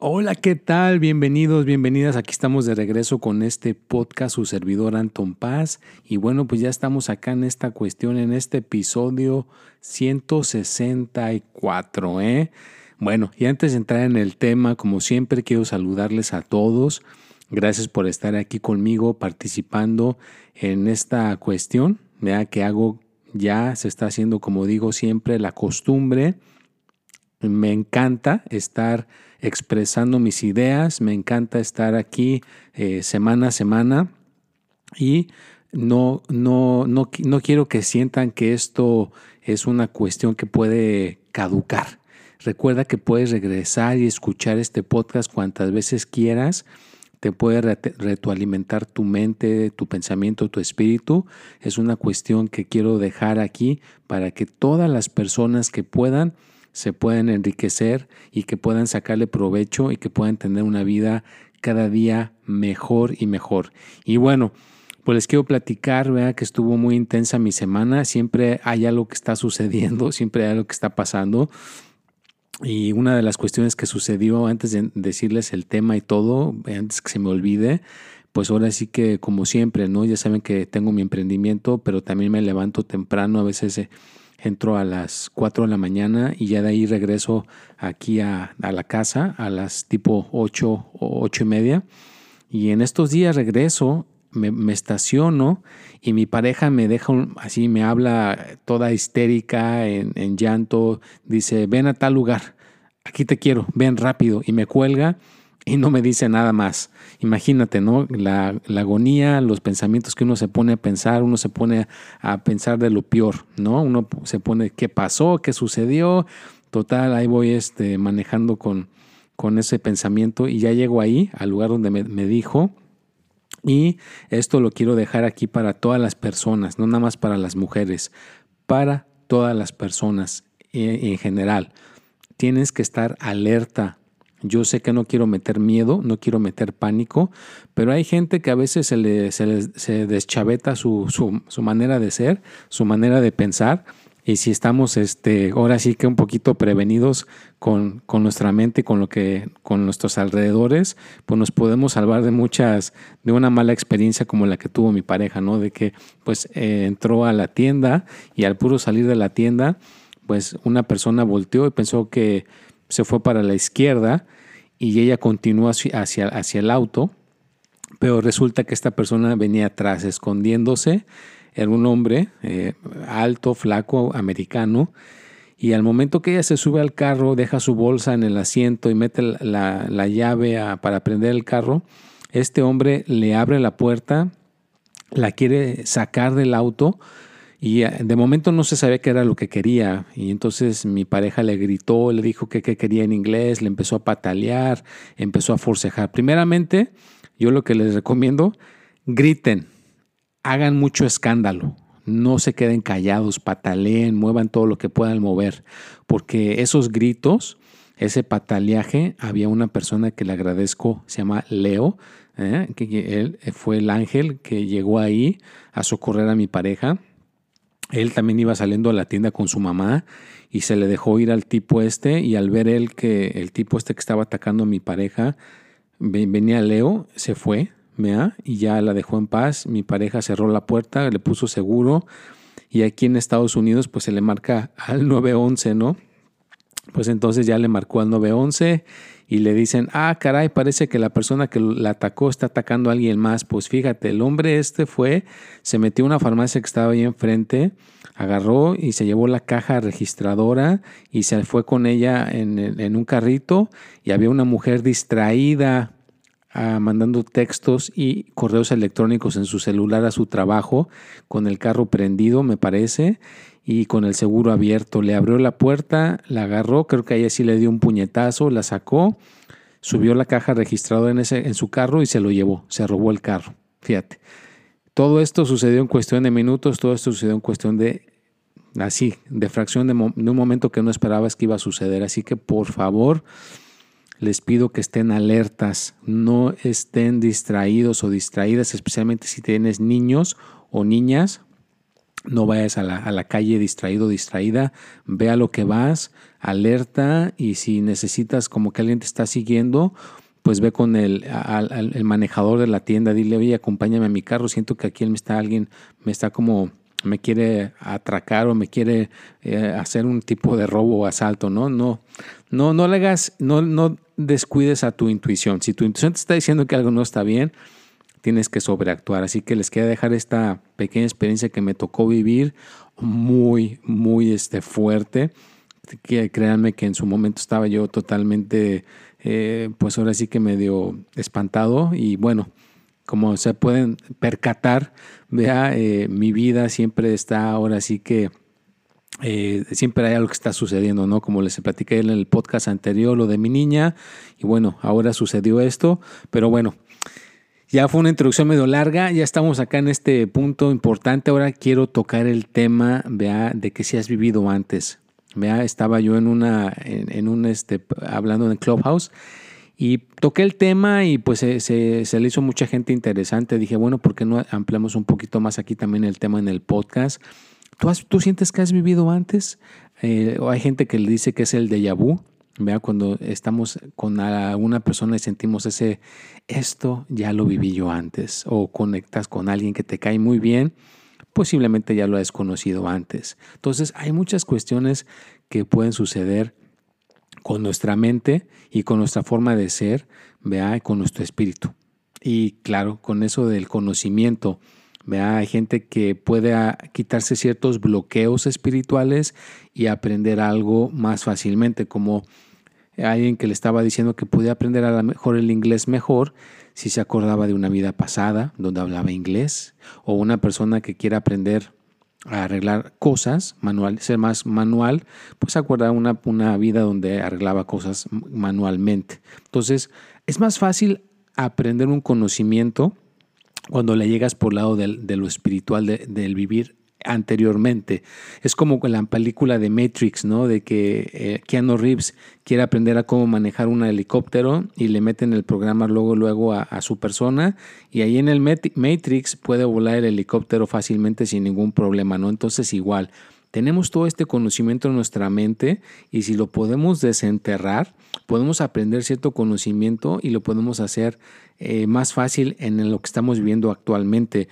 Hola, ¿qué tal? Bienvenidos, bienvenidas. Aquí estamos de regreso con este podcast, su servidor Anton Paz. Y bueno, pues ya estamos acá en esta cuestión, en este episodio 164, ¿eh? Bueno, y antes de entrar en el tema, como siempre, quiero saludarles a todos. Gracias por estar aquí conmigo participando en esta cuestión, vea que hago ya, se está haciendo, como digo siempre, la costumbre. Me encanta estar expresando mis ideas, me encanta estar aquí eh, semana a semana y no, no, no, no quiero que sientan que esto es una cuestión que puede caducar. Recuerda que puedes regresar y escuchar este podcast cuantas veces quieras. Te puede retroalimentar tu mente, tu pensamiento, tu espíritu. Es una cuestión que quiero dejar aquí para que todas las personas que puedan se pueden enriquecer y que puedan sacarle provecho y que puedan tener una vida cada día mejor y mejor. Y bueno, pues les quiero platicar, vea que estuvo muy intensa mi semana, siempre hay algo que está sucediendo, siempre hay algo que está pasando. Y una de las cuestiones que sucedió antes de decirles el tema y todo, antes que se me olvide, pues ahora sí que como siempre, ¿no? Ya saben que tengo mi emprendimiento, pero también me levanto temprano, a veces eh, entro a las 4 de la mañana y ya de ahí regreso aquí a, la casa a las tipo 8 o 8 y media. Y en estos días regreso, me, estaciono y mi pareja me deja así, me habla toda histérica, en, en llanto, dice, ven a tal lugar, aquí te quiero, ven rápido y me cuelga y no me dice nada más. Imagínate, ¿no? La, agonía, los pensamientos que uno se pone a pensar, uno se pone a pensar de lo peor, ¿no? Uno se pone, ¿qué pasó? ¿Qué sucedió? Total, ahí voy este, manejando con, con ese pensamiento y ya llego ahí, al lugar donde me, me dijo. Y esto lo quiero dejar aquí para todas las personas, no nada más para las mujeres, para todas las personas eh, en general. Tienes que estar alerta yo sé que no quiero meter miedo, no quiero meter pánico, pero hay gente que a veces se, le, se, deschaveta su, su, manera de ser, su manera de pensar. Y si estamos este, ahora sí que un poquito prevenidos con, con nuestra mente, con lo que, con nuestros alrededores, pues nos podemos salvar de muchas, de una mala experiencia como la que tuvo mi pareja, ¿no? De que pues eh, entró a la tienda y al puro salir de la tienda, pues una persona volteó y pensó que se fue para la izquierda y ella continuó hacia, hacia, el auto, pero resulta que esta persona venía atrás escondiéndose, era un hombre eh, alto, flaco, americano, y al momento que ella se sube al carro, deja su bolsa en el asiento y mete la, llave para prender el carro, este hombre le abre la puerta, la quiere sacar del auto, y eh, de momento no se sabía qué era lo que quería. Y entonces mi pareja le gritó, le dijo que qué quería en inglés, le empezó a patalear, empezó a forcejar. Primeramente, yo lo que les recomiendo, griten, hagan mucho escándalo. No se queden callados, pataleen, muevan todo lo que puedan mover. Porque esos gritos, ese pataleaje, había una persona que le agradezco, se llama Leo, ¿eh? que él fue el ángel que llegó ahí a socorrer a mi pareja él también iba saliendo a la tienda con su mamá y se le dejó ir al tipo este y al ver él que el tipo este que estaba atacando a mi pareja venía Leo, se fue, ¿vea? y ya la dejó en paz. Mi pareja cerró la puerta, le puso seguro y aquí en Estados Unidos pues se le marca al 911, ¿no? Pues entonces ya le marcó al 911 y le dicen, ah, caray, parece que la persona que la atacó está atacando a alguien más. Pues fíjate, el hombre este fue, se metió a una farmacia que estaba ahí enfrente, agarró y se llevó la caja registradora y se fue con ella en, un carrito y había una mujer distraída ah, mandando textos y correos electrónicos en su celular a su trabajo con el carro prendido, me parece, y con el seguro abierto. Le abrió la puerta, la agarró, creo que ella sí le dio un puñetazo, la sacó, subió la caja registradora en, ese, en su carro y se lo llevó, se robó el carro. Fíjate. todo esto sucedió en cuestión de minutos, todo esto sucedió en cuestión de, así, de fracción de, de un momento que no esperabas que iba a suceder. Así que por favor, les pido que estén alertas, no estén distraídos o distraídas, especialmente si tienes niños o niñas. No vayas a la, calle distraído distraída, ve a lo que vas, alerta y si necesitas como que alguien te está siguiendo, pues ve con el, el manejador de la tienda, dile, oye, acompáñame a mi carro, siento que aquí está alguien, me está como me quiere atracar o me quiere eh, hacer un tipo de robo o asalto, ¿no? No, no, no le hagas, no, no descuides a tu intuición. Si tu intuición te está diciendo que algo no está bien, tienes que sobreactuar. Así que les quiero dejar esta pequeña experiencia que me tocó vivir muy, muy este, fuerte. Que, créanme que en su momento estaba yo totalmente, eh, pues ahora sí que medio espantado y bueno, como se pueden percatar, vea, eh, mi vida siempre está ahora sí que eh, siempre hay algo que está sucediendo, ¿no? Como les platiqué en el podcast anterior, lo de mi niña, y bueno, ahora sucedió esto, pero bueno, ya fue una introducción medio larga, ya estamos acá en este punto importante, ahora quiero tocar el tema, vea, de que si has vivido antes. Vea, estaba yo en una, en, un, este, hablando en Clubhouse, y toqué el tema y pues se, le hizo mucha gente interesante. Dije, bueno, ¿por qué no ampliamos un poquito más aquí también el tema en el podcast? ¿Tú, tú sientes que has vivido antes? Eh, o hay gente que le dice que es el déjà vu. Vea, cuando estamos con una persona y sentimos ese, esto ya lo viví yo antes. O conectas con alguien que te cae muy bien, posiblemente ya lo has conocido antes. Entonces hay muchas cuestiones que pueden suceder con nuestra mente y con nuestra forma de ser, vea, con nuestro espíritu. Y claro, con eso del conocimiento, vea, hay gente que puede quitarse ciertos bloqueos espirituales y aprender algo más fácilmente, como alguien que le estaba diciendo que podía aprender a lo mejor el inglés mejor si se acordaba de una vida pasada donde hablaba inglés, o una persona que quiera aprender a arreglar cosas, manual, ser más manual, pues acuerda una, una vida donde arreglaba cosas manualmente. Entonces, es más fácil aprender un conocimiento cuando le llegas por el lado de lo espiritual, del vivir anteriormente. Es como con la película de Matrix, ¿no? De que eh, Keanu Reeves quiere aprender a cómo manejar un helicóptero y le meten el programa luego, luego a, su persona y ahí en el Matrix puede volar el helicóptero fácilmente sin ningún problema, ¿no? Entonces igual, tenemos todo este conocimiento en nuestra mente y si lo podemos desenterrar, podemos aprender cierto conocimiento y lo podemos hacer eh, más fácil en lo que estamos viviendo actualmente.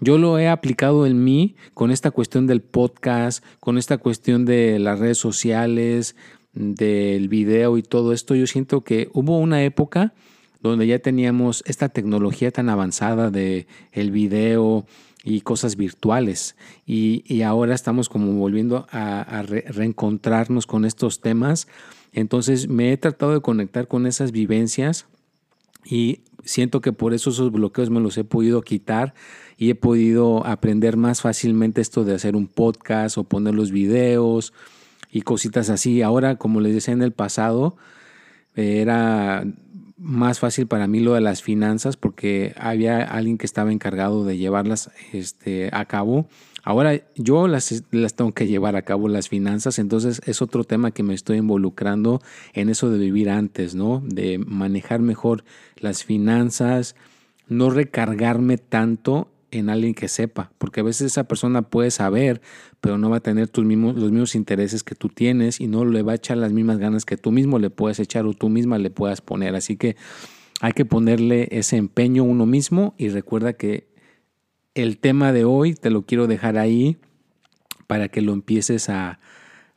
Yo lo he aplicado en mí con esta cuestión del podcast, con esta cuestión de las redes sociales, del video y todo esto. Yo siento que hubo una época donde ya teníamos esta tecnología tan avanzada de el video y cosas virtuales y, ahora estamos como volviendo a, reencontrarnos con estos temas. Entonces me he tratado de conectar con esas vivencias y siento que por eso esos bloqueos me los he podido quitar y he podido aprender más fácilmente esto de hacer un podcast o poner los videos y cositas así. Ahora, como les decía en el pasado, era más fácil para mí lo de las finanzas porque había alguien que estaba encargado de llevarlas este, a cabo. Ahora yo las, las tengo que llevar a cabo las finanzas, entonces es otro tema que me estoy involucrando en eso de vivir antes, ¿no? De manejar mejor las finanzas, no recargarme tanto en alguien que sepa, porque a veces esa persona puede saber, pero no va a tener tus mismos, los mismos intereses que tú tienes y no le va a echar las mismas ganas que tú mismo le puedes echar o tú misma le puedas poner. Así que hay que ponerle ese empeño uno mismo y recuerda que el tema de hoy te lo quiero dejar ahí para que lo empieces a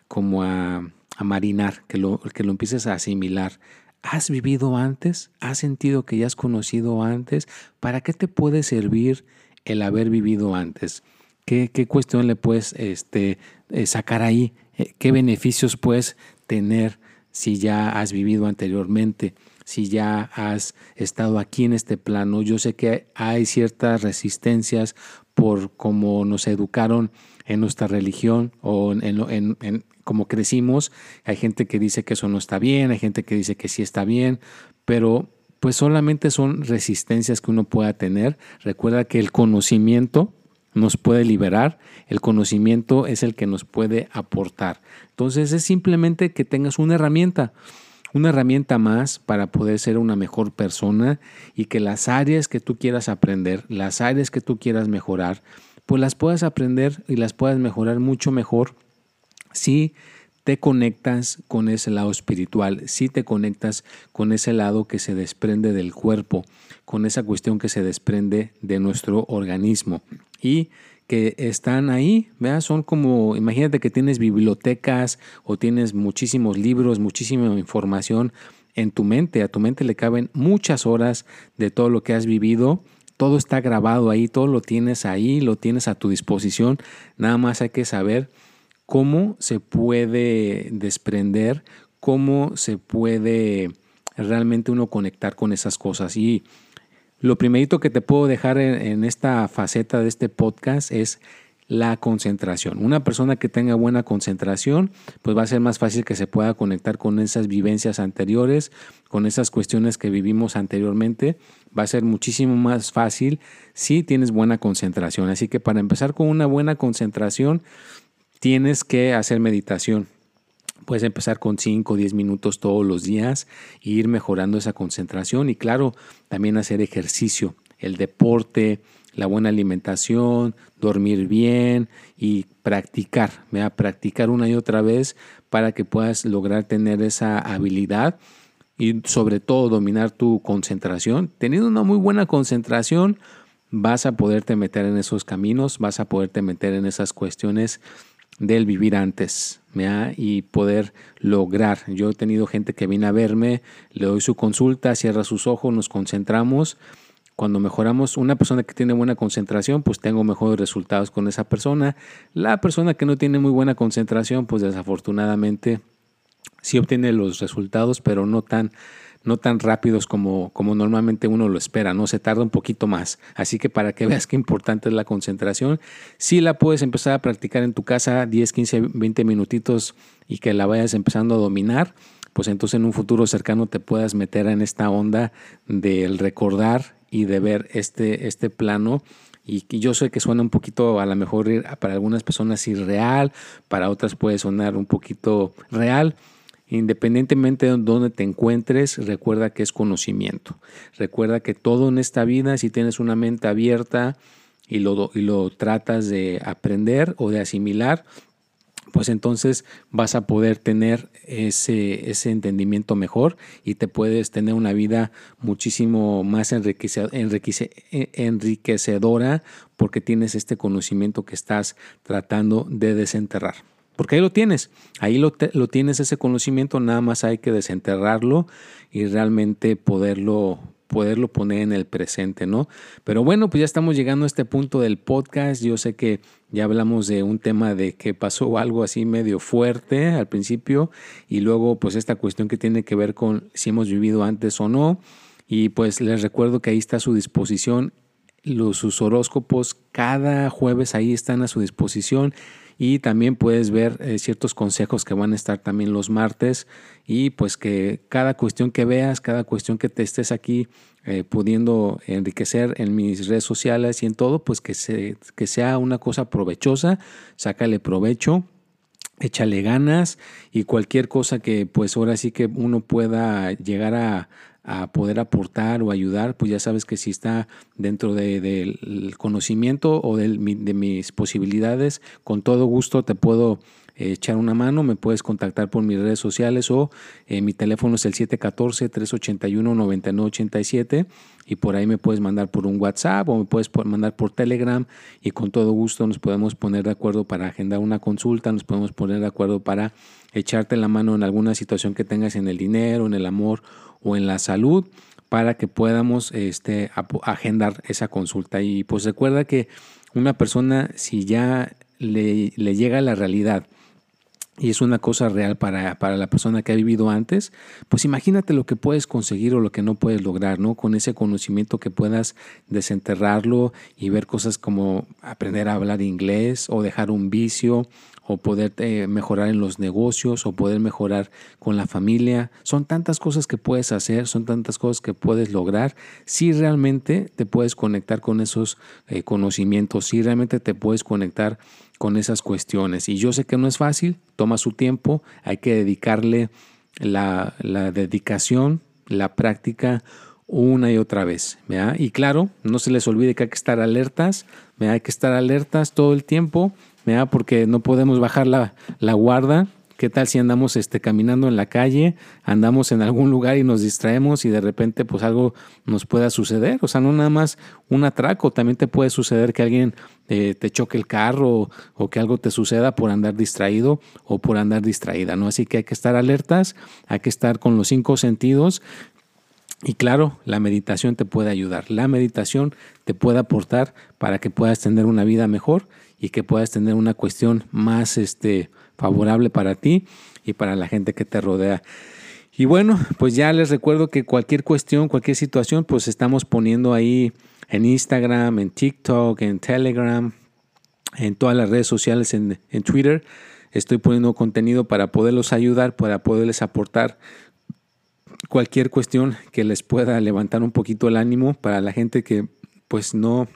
como a, a marinar, que lo, que lo empieces a asimilar. ¿Has vivido antes? ¿Has sentido que ya has conocido antes? ¿Para qué te puede servir el haber vivido antes. ¿Qué, cuestión le puedes este, eh, sacar ahí? Eh, ¿Qué beneficios puedes tener si ya has vivido anteriormente? Si ya has estado aquí en este plano. Yo sé que hay ciertas resistencias por cómo nos educaron en nuestra religión o en, en cómo crecimos. Hay gente que dice que eso no está bien, hay gente que dice que sí está bien, pero pues solamente son resistencias que uno pueda tener. Recuerda que el conocimiento nos puede liberar, el conocimiento es el que nos puede aportar. Entonces es simplemente que tengas una herramienta, una herramienta más para poder ser una mejor persona y que las áreas que tú quieras aprender, las áreas que tú quieras mejorar, pues las puedas aprender y las puedas mejorar mucho mejor si te conectas con ese lado espiritual, si te conectas con ese lado que se desprende del cuerpo, con esa cuestión que se desprende de nuestro organismo. Y que están ahí, ¿vea? son como, imagínate que tienes bibliotecas o tienes muchísimos libros, muchísima información en tu mente, a tu mente le caben muchas horas de todo lo que has vivido, todo está grabado ahí, todo lo tienes ahí, lo tienes a tu disposición, nada más hay que saber cómo se puede desprender, cómo se puede realmente uno conectar con esas cosas. Y lo primerito que te puedo dejar en, esta faceta de este podcast es la concentración. Una persona que tenga buena concentración, pues va a ser más fácil que se pueda conectar con esas vivencias anteriores, con esas cuestiones que vivimos anteriormente. Va a ser muchísimo más fácil si tienes buena concentración. Así que para empezar con una buena concentración, tienes que hacer meditación. Puedes empezar con 5 o 10 minutos todos los días e ir mejorando esa concentración y claro, también hacer ejercicio, el deporte, la buena alimentación, dormir bien y practicar, a practicar una y otra vez para que puedas lograr tener esa habilidad y sobre todo dominar tu concentración. Teniendo una muy buena concentración, vas a poderte meter en esos caminos, vas a poderte meter en esas cuestiones del vivir antes y poder lograr. Yo he tenido gente que viene a verme, le doy su consulta, cierra sus ojos, nos concentramos. Cuando mejoramos una persona que tiene buena concentración, pues tengo mejores resultados con esa persona. La persona que no tiene muy buena concentración, pues desafortunadamente sí obtiene los resultados, pero no tan no tan rápidos como, como normalmente uno lo espera, ¿no? Se tarda un poquito más. Así que para que veas qué importante es la concentración, si la puedes empezar a practicar en tu casa 10, 15, 20 minutitos y que la vayas empezando a dominar, pues entonces en un futuro cercano te puedas meter en esta onda del recordar y de ver este, este plano y yo sé que suena un poquito a lo mejor para algunas personas irreal, para otras puede sonar un poquito real, Independientemente de dónde te encuentres, recuerda que es conocimiento. Recuerda que todo en esta vida, si tienes una mente abierta y lo, y lo tratas de aprender o de asimilar, pues entonces vas a poder tener ese, ese entendimiento mejor y te puedes tener una vida muchísimo más enriquecedora porque tienes este conocimiento que estás tratando de desenterrar. Porque ahí lo tienes, ahí lo, lo, tienes ese conocimiento, nada más hay que desenterrarlo y realmente poderlo, poderlo poner en el presente, ¿no? Pero bueno, pues ya estamos llegando a este punto del podcast. Yo sé que ya hablamos de un tema de que pasó algo así medio fuerte al principio y luego pues esta cuestión que tiene que ver con si hemos vivido antes o no. Y pues les recuerdo que ahí está a su disposición los sus horóscopos cada jueves ahí están a su disposición y también puedes ver eh, ciertos consejos que van a estar también los martes y pues que cada cuestión que veas, cada cuestión que te estés aquí eh, pudiendo enriquecer en mis redes sociales y en todo, pues que, se, que sea una cosa provechosa, sácale provecho échale ganas y cualquier cosa que pues ahora sí que uno pueda llegar a, a poder aportar o ayudar, pues ya sabes que si está dentro del conocimiento o de, de mis posibilidades, con todo gusto te puedo echar una mano, me puedes contactar por mis redes sociales o eh, mi teléfono es el 714-381-9987 y por ahí me puedes mandar por un WhatsApp o me puedes mandar por Telegram y con todo gusto nos podemos poner de acuerdo para agendar una consulta, nos podemos poner de acuerdo para echarte la mano en alguna situación que tengas en el dinero, en el amor o en la salud para que podamos este, agendar esa consulta. Y pues recuerda que una persona si ya le, le llega la realidad, y es una cosa real para, para, la persona que ha vivido antes, pues imagínate lo que puedes conseguir o lo que no puedes lograr, ¿no? Con ese conocimiento que puedas desenterrarlo y ver cosas como aprender a hablar inglés o dejar un vicio o poder eh, mejorar en los negocios o poder mejorar con la familia. Son tantas cosas que puedes hacer, son tantas cosas que puedes lograr si realmente te puedes conectar con esos eh, conocimientos, si realmente te puedes conectar con esas cuestiones. Y yo sé que no es fácil, toma su tiempo, hay que dedicarle la, dedicación, la práctica una y otra vez. Y claro, no se les olvide que hay que estar alertas, hay que estar alertas todo el tiempo, porque no podemos bajar la, la guarda. ¿Qué tal si andamos este, caminando en la calle, andamos en algún lugar y nos distraemos y de repente pues algo nos pueda suceder? O sea, no nada más un atraco, también te puede suceder que alguien eh, te choque el carro o, o, que algo te suceda por andar distraído o por andar distraída, ¿no? Así que hay que estar alertas, hay que estar con los cinco sentidos y claro, la meditación te puede ayudar. La meditación te puede aportar para que puedas tener una vida mejor y que puedas tener una cuestión más este, favorable para ti y para la gente que te rodea. Y bueno, pues ya les recuerdo que cualquier cuestión, cualquier situación, pues estamos poniendo ahí en Instagram, en TikTok, en Telegram, en todas las redes sociales, en, en Twitter. Estoy poniendo contenido para poderlos ayudar, para poderles aportar cualquier cuestión que les pueda levantar un poquito el ánimo para la gente que pues no,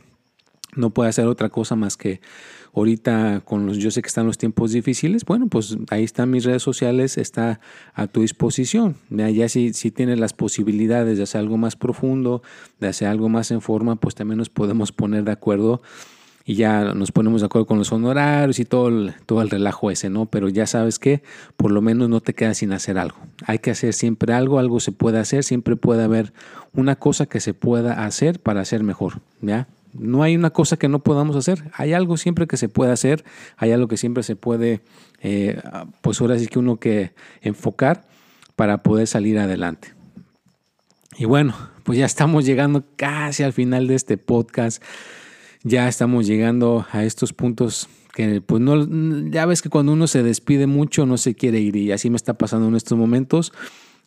no puede hacer otra cosa más que ahorita con los, yo sé que están los tiempos difíciles, bueno, pues ahí están mis redes sociales, está a tu disposición. Ya si, si tienes las posibilidades de hacer algo más profundo, de hacer algo más en forma, pues también nos podemos poner de acuerdo y ya nos ponemos de acuerdo con los honorarios y todo el, todo el relajo ese, ¿no? Pero ya sabes que por lo menos no te quedas sin hacer algo. Hay que hacer siempre algo, algo se puede hacer, siempre puede haber una cosa que se pueda hacer para ser mejor, ¿ya? No hay una cosa que no podamos hacer, hay algo siempre que se puede hacer, hay algo que siempre se puede, eh, pues ahora sí que uno que enfocar para poder salir adelante. Y bueno, pues ya estamos llegando casi al final de este podcast. Ya estamos llegando a estos puntos que pues no, ya ves que cuando uno se despide mucho no se quiere ir y así me está pasando en estos momentos.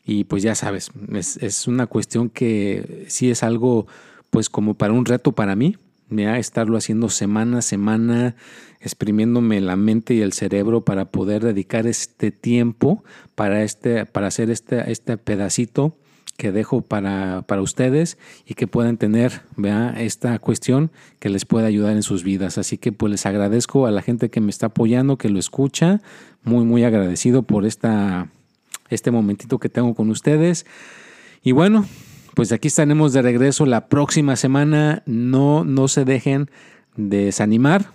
Y pues ya sabes, es, una cuestión que sí es algo pues como para un reto para mí, ya estarlo haciendo semana a semana, exprimiéndome la mente y el cerebro para poder dedicar este tiempo para, este, para hacer este, este pedacito que dejo para, para ustedes y que puedan tener vea, esta cuestión que les pueda ayudar en sus vidas. Así que pues les agradezco a la gente que me está apoyando, que lo escucha. Muy, muy agradecido por esta, este momentito que tengo con ustedes. Y bueno, pues aquí estaremos de regreso la próxima semana. No, no se dejen desanimar.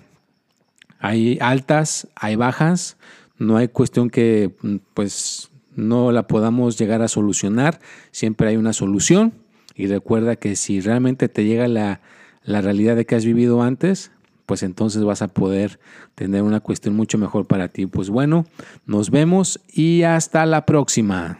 Hay altas, hay bajas. No hay cuestión que pues no la podamos llegar a solucionar, siempre hay una solución. Y recuerda que si realmente te llega la, la realidad de que has vivido antes, pues entonces vas a poder tener una cuestión mucho mejor para ti. Pues bueno, nos vemos y hasta la próxima.